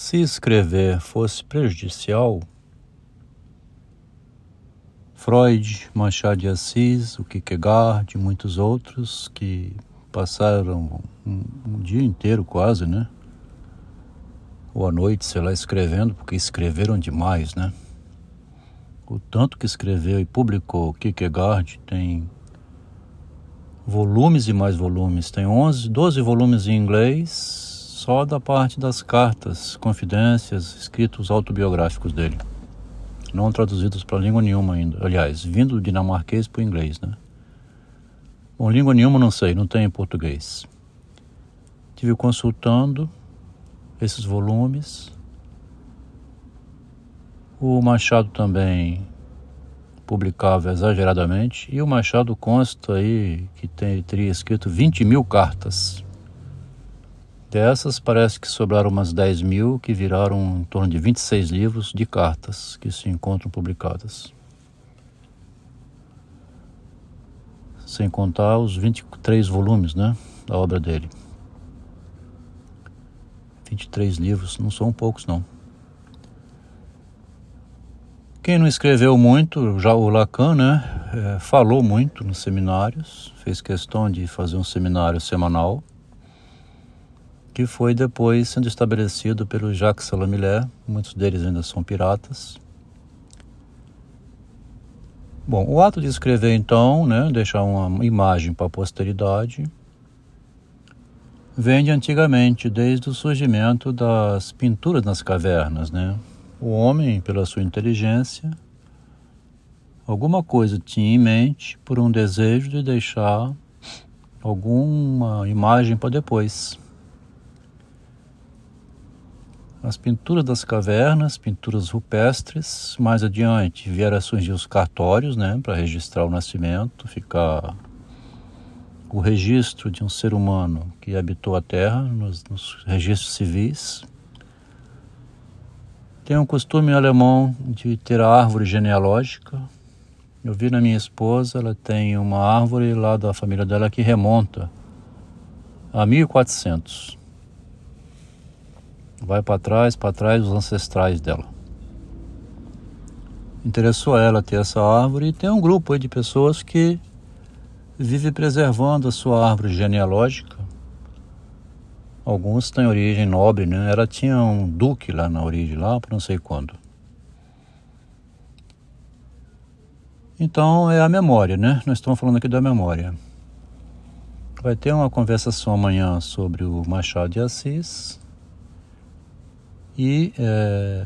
Se escrever fosse prejudicial, Freud, Machado de Assis, o Kierkegaard e muitos outros que passaram um, um, dia inteiro quase, né? Ou à noite, sei lá, escrevendo, porque escreveram demais, né? O tanto que escreveu e publicou Kierkegaard tem volumes e mais volumes. Tem 11, 12 volumes em inglês, só da parte das cartas, confidências, escritos autobiográficos dele. Não traduzidos para língua nenhuma ainda. Aliás, vindo do dinamarquês para o inglês, né? Bom, língua nenhuma não sei, não tem em português. Tive consultando esses volumes. O Machado também publicava exageradamente. E o Machado consta aí que tem, teria escrito 20 mil cartas Dessas, parece que sobraram umas 10 mil, que viraram em torno de 26 livros de cartas que se encontram publicadas. Sem contar os 23 volumes né, da obra dele. 23 livros, não são poucos não. Quem não escreveu muito, já o Lacan, né, é, falou muito nos seminários, fez questão de fazer um seminário semanal que foi depois sendo estabelecido pelo Jacques Salomilé, muitos deles ainda são piratas. Bom, o ato de escrever então, né, deixar uma imagem para a posteridade, vem de antigamente, desde o surgimento das pinturas nas cavernas, né? O homem, pela sua inteligência, alguma coisa tinha em mente por um desejo de deixar alguma imagem para depois. As pinturas das cavernas, pinturas rupestres. Mais adiante vieram a surgir os cartórios, né, para registrar o nascimento, ficar o registro de um ser humano que habitou a Terra nos, nos registros civis. Tem um costume alemão de ter a árvore genealógica. Eu vi na minha esposa, ela tem uma árvore lá da família dela que remonta a 1400 vai para trás, para trás os ancestrais dela. Interessou a ela ter essa árvore e tem um grupo de pessoas que vive preservando a sua árvore genealógica. Alguns têm origem nobre, né? Ela tinha um duque lá na origem, lá por não sei quando. Então é a memória, né? Nós estamos falando aqui da memória. Vai ter uma conversação amanhã sobre o Machado de Assis e, é,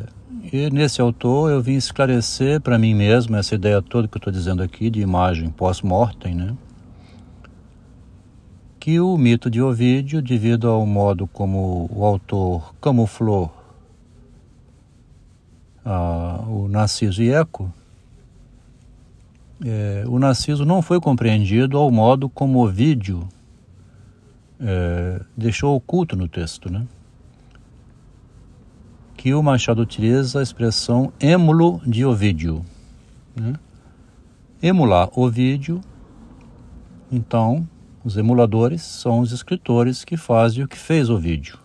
e nesse autor eu vim esclarecer para mim mesmo essa ideia toda que eu estou dizendo aqui de imagem pós-mortem, né? Que o mito de Ovídio, devido ao modo como o autor camuflou ah, o Narciso e Eco, é, o Narciso não foi compreendido ao modo como Ovídio é, deixou oculto no texto, né? Aqui o Machado utiliza a expressão émulo de Ovídio. Né? Emular Ovídio, então, os emuladores são os escritores que fazem o que fez Ovídio.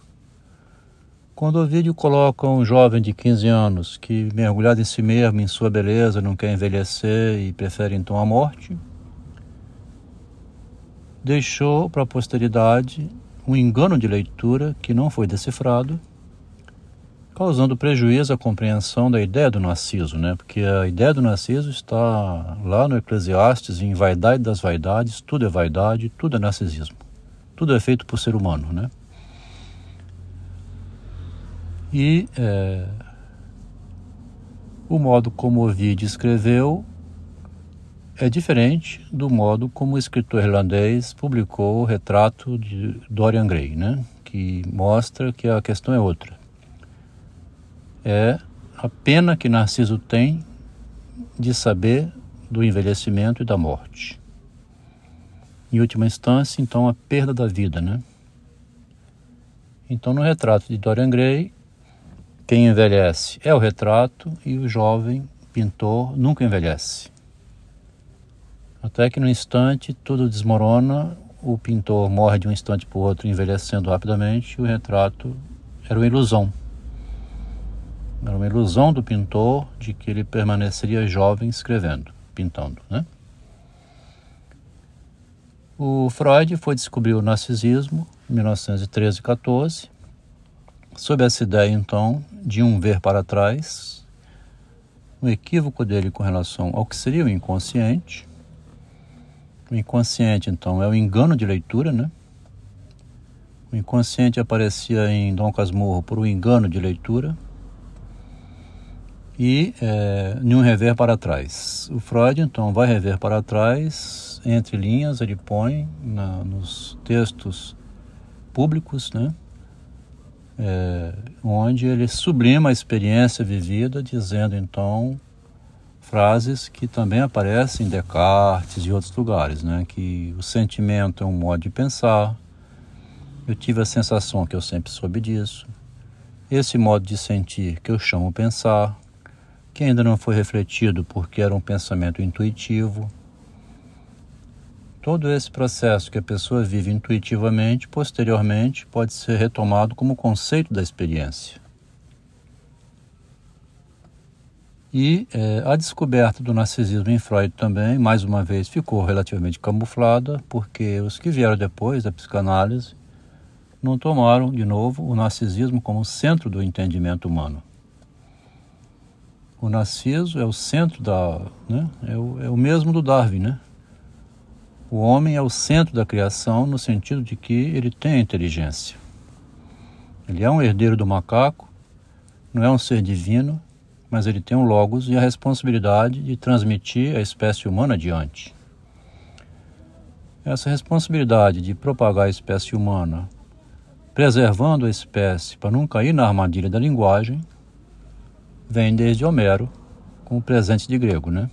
Quando Ovídio coloca um jovem de 15 anos que, mergulhado em si mesmo, em sua beleza, não quer envelhecer e prefere então a morte, deixou para a posteridade um engano de leitura que não foi decifrado causando prejuízo à compreensão da ideia do narciso, né? Porque a ideia do narciso está lá no Eclesiastes, em vaidade das vaidades, tudo é vaidade, tudo é narcisismo. Tudo é feito por ser humano, né? E é, o modo como Ovid escreveu é diferente do modo como o escritor irlandês publicou o retrato de Dorian Gray, né? Que mostra que a questão é outra é a pena que Narciso tem de saber do envelhecimento e da morte. Em última instância, então, a perda da vida, né? Então, no retrato de Dorian Gray, quem envelhece é o retrato e o jovem pintor nunca envelhece. Até que no instante tudo desmorona, o pintor morre de um instante para o outro, envelhecendo rapidamente, e o retrato era uma ilusão Era uma ilusão do pintor de que ele permaneceria jovem escrevendo, pintando, né? O Freud foi descobrir o narcisismo em 1913 e 14, sob essa ideia então de um ver para trás, um equívoco dele com relação ao que seria o inconsciente. O inconsciente então é o engano de leitura, né? O inconsciente aparecia em Dom Casmurro por um engano de leitura e é, nenhum rever para trás. O Freud então vai rever para trás entre linhas, ele põe na, nos textos públicos, né? É, onde ele sublima a experiência vivida, dizendo então frases que também aparecem em Descartes e outros lugares, né? Que o sentimento é um modo de pensar. Eu tive a sensação que eu sempre soube disso. Esse modo de sentir que eu chamo pensar, que ainda não foi refletido porque era um pensamento intuitivo, Todo esse processo que a pessoa vive intuitivamente, posteriormente, pode ser retomado como conceito da experiência. E é, a descoberta do narcisismo em Freud também, mais uma vez, ficou relativamente camuflada, porque os que vieram depois da psicanálise não tomaram, de novo, o narcisismo como centro do entendimento humano. O narciso é o centro da. Né, é, o, é o mesmo do Darwin, né? O homem é o centro da criação no sentido de que ele tem inteligência. Ele é um herdeiro do macaco, não é um ser divino, mas ele tem um logos e a responsabilidade de transmitir a espécie humana adiante. Essa responsabilidade de propagar a espécie humana, preservando a espécie para não cair na armadilha da linguagem, vem desde Homero com o presente de grego, né?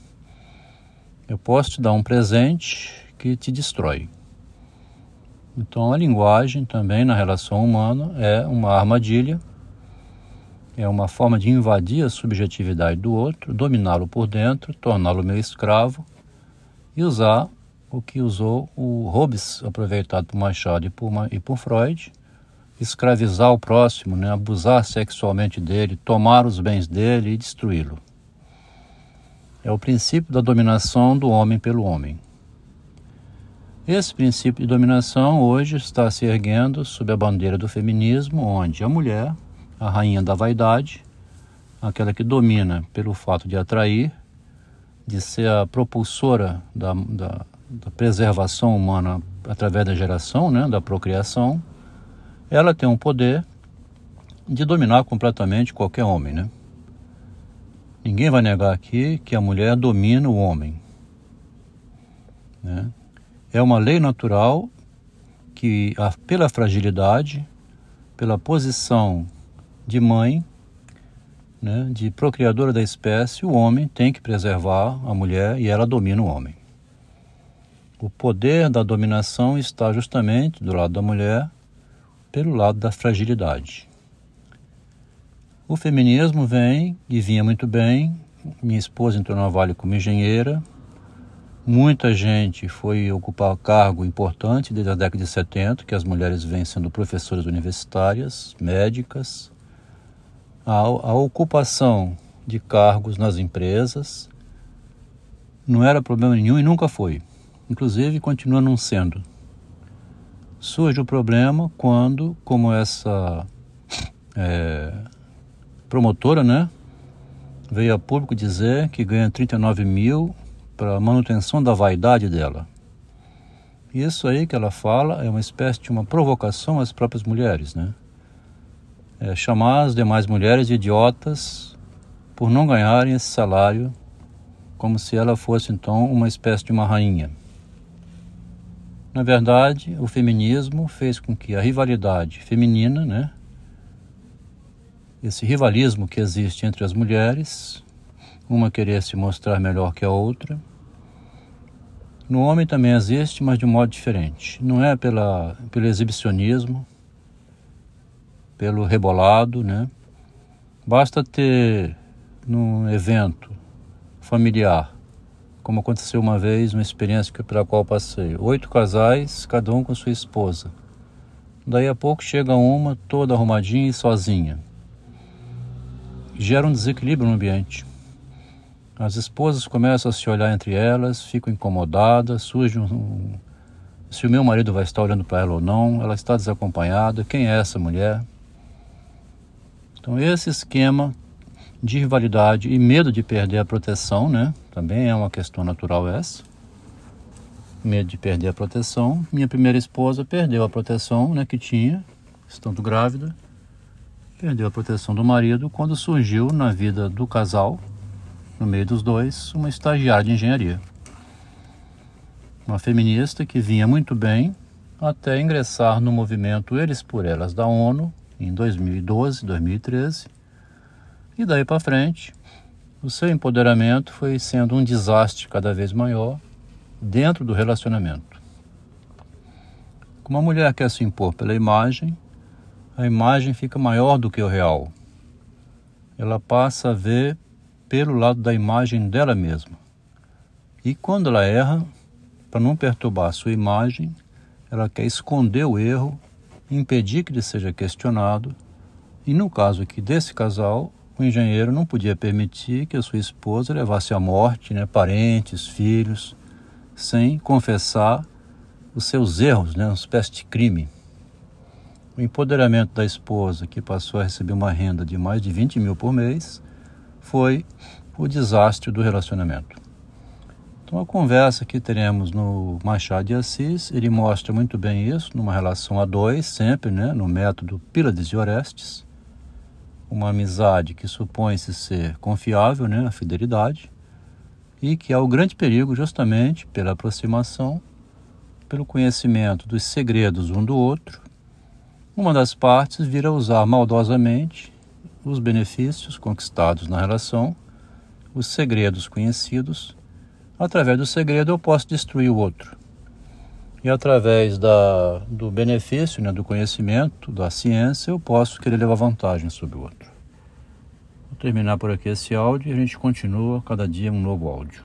Eu posso te dar um presente que te destrói. Então, a linguagem também na relação humana é uma armadilha, é uma forma de invadir a subjetividade do outro, dominá-lo por dentro, torná-lo meu escravo e usar o que usou o Hobbes, aproveitado por Machado e por, e por Freud, escravizar o próximo, né? abusar sexualmente dele, tomar os bens dele e destruí-lo. É o princípio da dominação do homem pelo homem. Esse princípio de dominação hoje está se erguendo sob a bandeira do feminismo, onde a mulher, a rainha da vaidade, aquela que domina pelo fato de atrair, de ser a propulsora da, da, da preservação humana através da geração, né, da procriação, ela tem um poder de dominar completamente qualquer homem, né? Ninguém vai negar aqui que a mulher domina o homem, né? É uma lei natural que, pela fragilidade, pela posição de mãe, né, de procriadora da espécie, o homem tem que preservar a mulher e ela domina o homem. O poder da dominação está justamente do lado da mulher, pelo lado da fragilidade. O feminismo vem e vinha muito bem. Minha esposa entrou na Vale como engenheira, Muita gente foi ocupar cargo importante desde a década de 70, que as mulheres vêm sendo professoras universitárias, médicas. A, a ocupação de cargos nas empresas não era problema nenhum e nunca foi. Inclusive, continua não sendo. Surge o problema quando, como essa é, promotora, né, veio a público dizer que ganha 39 mil para manutenção da vaidade dela. Isso aí que ela fala é uma espécie de uma provocação às próprias mulheres, né? É chamar as demais mulheres de idiotas por não ganharem esse salário, como se ela fosse então uma espécie de uma rainha. Na verdade, o feminismo fez com que a rivalidade feminina, né, esse rivalismo que existe entre as mulheres, uma querer se mostrar melhor que a outra. No homem também existe, mas de um modo diferente. Não é pela, pelo exibicionismo, pelo rebolado, né? Basta ter num evento familiar, como aconteceu uma vez, uma experiência pela qual passei, oito casais, cada um com sua esposa. Daí a pouco chega uma toda arrumadinha e sozinha. gera um desequilíbrio no ambiente. As esposas começam a se olhar entre elas, ficam incomodadas, surge um, se o meu marido vai estar olhando para ela ou não, ela está desacompanhada, quem é essa mulher? Então esse esquema de rivalidade e medo de perder a proteção, né? Também é uma questão natural essa. Medo de perder a proteção. Minha primeira esposa perdeu a proteção, né, que tinha, estando grávida. Perdeu a proteção do marido quando surgiu na vida do casal, no meio dos dois, uma estagiária de engenharia uma feminista que vinha muito bem até ingressar no movimento Eles por Elas da ONU em 2012, 2013. E daí para frente, o seu empoderamento foi sendo um desastre cada vez maior dentro do relacionamento. Como a mulher quer se impor pela imagem, a imagem fica maior do que o real. Ela passa a ver pelo lado da imagem dela mesma. E quando ela erra, para não perturbar a sua imagem, ela quer esconder o erro, impedir que ele seja questionado. E no caso aqui desse casal, o engenheiro não podia permitir que a sua esposa levasse à morte né, parentes, filhos, sem confessar os seus erros, né, uma espécie de crime. O empoderamento da esposa, que passou a receber uma renda de mais de 20 mil por mês, foi o desastre do relacionamento. Então, a conversa que teremos no Machado de Assis, ele mostra muito bem isso, numa relação a dois, sempre, né, no método Pílades e Orestes. Uma amizade que supõe-se ser confiável, né, a fidelidade, e que há o grande perigo justamente pela aproximação, pelo conhecimento dos segredos um do outro. Uma das partes vira usar maldosamente os benefícios conquistados na relação, os segredos conhecidos através do segredo eu posso destruir o outro. E através da, do benefício, né, do conhecimento, da ciência, eu posso querer levar vantagem sobre o outro. Vou terminar por aqui esse áudio e a gente continua cada dia um novo áudio.